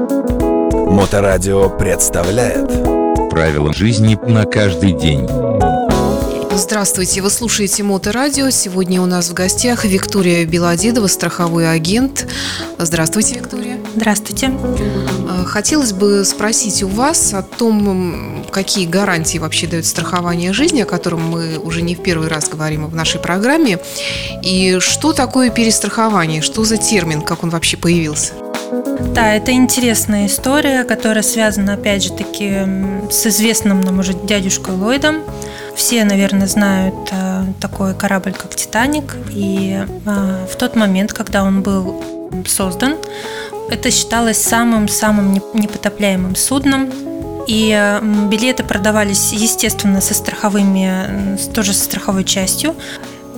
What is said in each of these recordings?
Моторадио представляет Правила жизни на каждый день. Здравствуйте, вы слушаете Моторадио. Сегодня у нас в гостях Виктория Белодедова, страховой агент. Здравствуйте, Виктория. Здравствуйте. Э, Хотелось бы спросить у вас о том, какие гарантии вообще дает страхование жизни, о котором мы уже не в первый раз говорим в нашей программе, и что такое перестрахование, что за термин, как он вообще появился? Да, это интересная история, которая связана, опять же таки, с известным нам уже дядюшкой Ллойдом. Все, наверное, знают э, такой корабль, как «Титаник». И э, в тот момент, когда он был создан, это считалось самым-самым не- непотопляемым судном. И билеты продавались, естественно, со страховыми, тоже со страховой частью.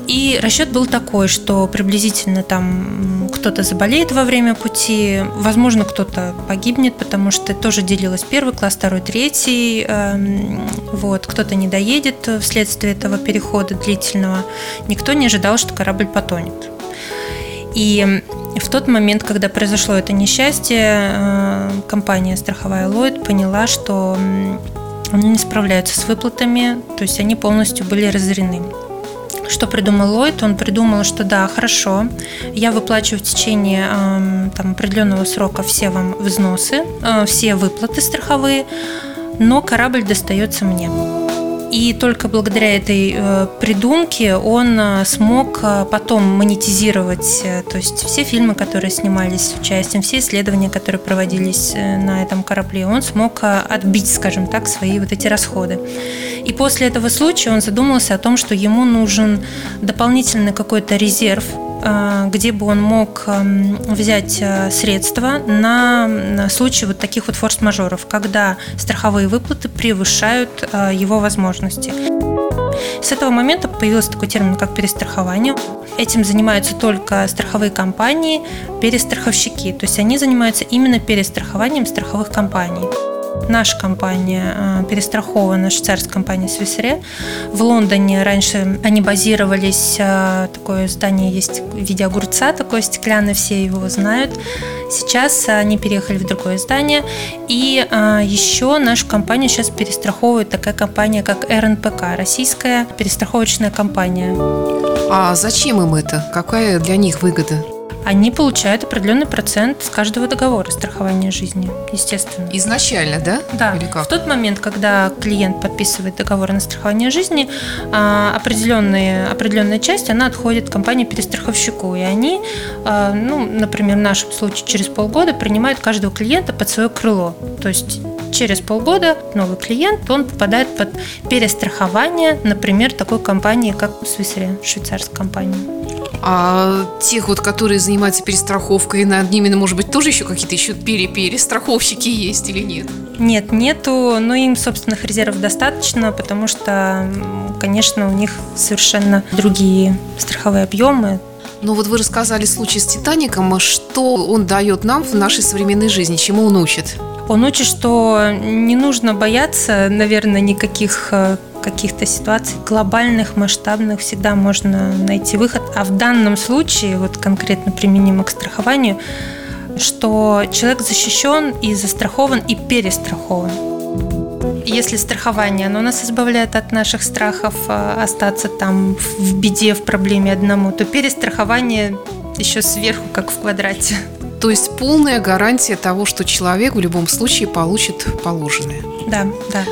И расчет был такой, что приблизительно там кто-то заболеет во время пути, возможно, кто-то погибнет, потому что тоже делилось первый класс, второй, третий. эм, Вот, кто-то не доедет вследствие этого перехода длительного. Никто не ожидал, что корабль потонет. И в тот момент, когда произошло это несчастье, э, компания страховая Lloyd поняла, что они не справляются с выплатами, то есть они полностью были разорены. Что придумал Ллойд? Он придумал, что да, хорошо, я выплачиваю в течение эм, там, определенного срока все вам взносы, э, все выплаты страховые, но корабль достается мне. И только благодаря этой э, придумке он э, смог э, потом монетизировать, то есть все фильмы, которые снимались с участием, все исследования, которые проводились на этом корабле, он смог отбить, скажем так, свои вот эти расходы. И после этого случая он задумался о том, что ему нужен дополнительный какой-то резерв, где бы он мог эм, взять э, средства на, на случай вот таких вот форс-мажоров, когда страховые выплаты превышают э, его возможности. С этого момента появился такой термин, как перестрахование. Этим занимаются только страховые компании, перестраховщики. То есть они занимаются именно перестрахованием страховых компаний. Наша компания э, перестрахована, швейцарская компания Свисре. В Лондоне раньше они базировались, э, такое здание есть в виде огурца, такое стеклянное, все его знают. Сейчас они переехали в другое здание. И э, еще нашу компанию сейчас перестраховывает такая компания, как РНПК, российская перестраховочная компания. А зачем им это? Какая для них выгода? Они получают определенный процент с каждого договора страхования жизни, естественно. Изначально, да? Да, Или как? в тот момент, когда клиент подписывает договор на страхование жизни, а, определенные, определенная часть, она отходит компании-перестраховщику, и они, а, ну, например, в нашем случае через полгода принимают каждого клиента под свое крыло. То есть через полгода новый клиент, он попадает под перестрахование, например, такой компании, как Свисре, швейцарская компания. А тех вот, которые занимаются перестраховкой, над ними, ну, может быть, тоже еще какие-то еще пере-перестраховщики есть или нет? Нет, нету, но им собственных резервов достаточно, потому что, конечно, у них совершенно другие страховые объемы. Ну вот вы рассказали случай с Титаником. Что он дает нам в нашей современной жизни? Чему он учит? Он учит, что не нужно бояться, наверное, никаких э, каких-то ситуаций глобальных, масштабных, всегда можно найти выход. А в данном случае, вот конкретно применимо к страхованию, что человек защищен и застрахован, и перестрахован. Если страхование, оно нас избавляет от наших страхов э, остаться там в беде, в проблеме одному, то перестрахование еще сверху, как в квадрате. То есть полная гарантия того, что человек в любом случае получит положенное. Да, да.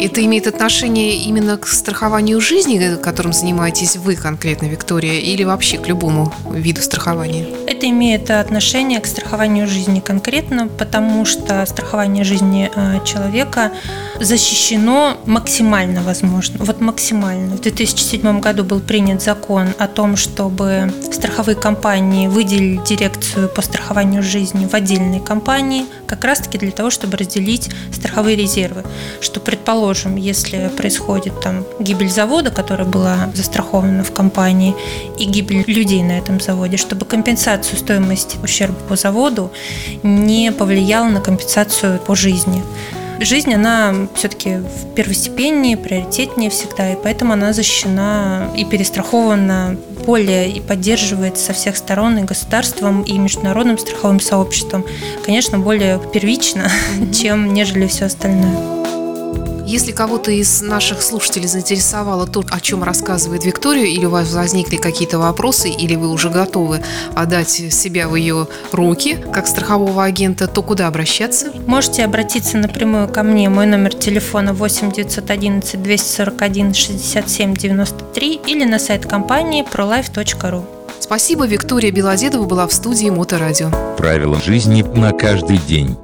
Это имеет отношение именно к страхованию жизни, которым занимаетесь вы конкретно, Виктория, или вообще к любому виду страхования? Это имеет отношение к страхованию жизни конкретно, потому что страхование жизни э, человека защищено максимально возможно. Вот максимально. В 2007 году был принят закон о том, чтобы страховые компании выделили дирекцию по страхованию жизни в отдельные компании, как раз-таки для того, чтобы разделить страховые резервы. Что, предположим, если происходит там гибель завода, которая была застрахована в компании, и гибель людей на этом заводе, чтобы компенсацию стоимости ущерба по заводу не повлияла на компенсацию по жизни. Жизнь, она все-таки первостепеннее, приоритетнее всегда, и поэтому она защищена и перестрахована более и поддерживается со всех сторон и государством, и международным страховым сообществом, конечно, более первично, mm-hmm. чем нежели все остальное. Если кого-то из наших слушателей заинтересовало то, о чем рассказывает Виктория, или у вас возникли какие-то вопросы, или вы уже готовы отдать себя в ее руки, как страхового агента, то куда обращаться? Можете обратиться напрямую ко мне. Мой номер телефона 8 911 241 67 93 или на сайт компании prolife.ru. Спасибо, Виктория Белозедова была в студии Моторадио. Правила жизни на каждый день.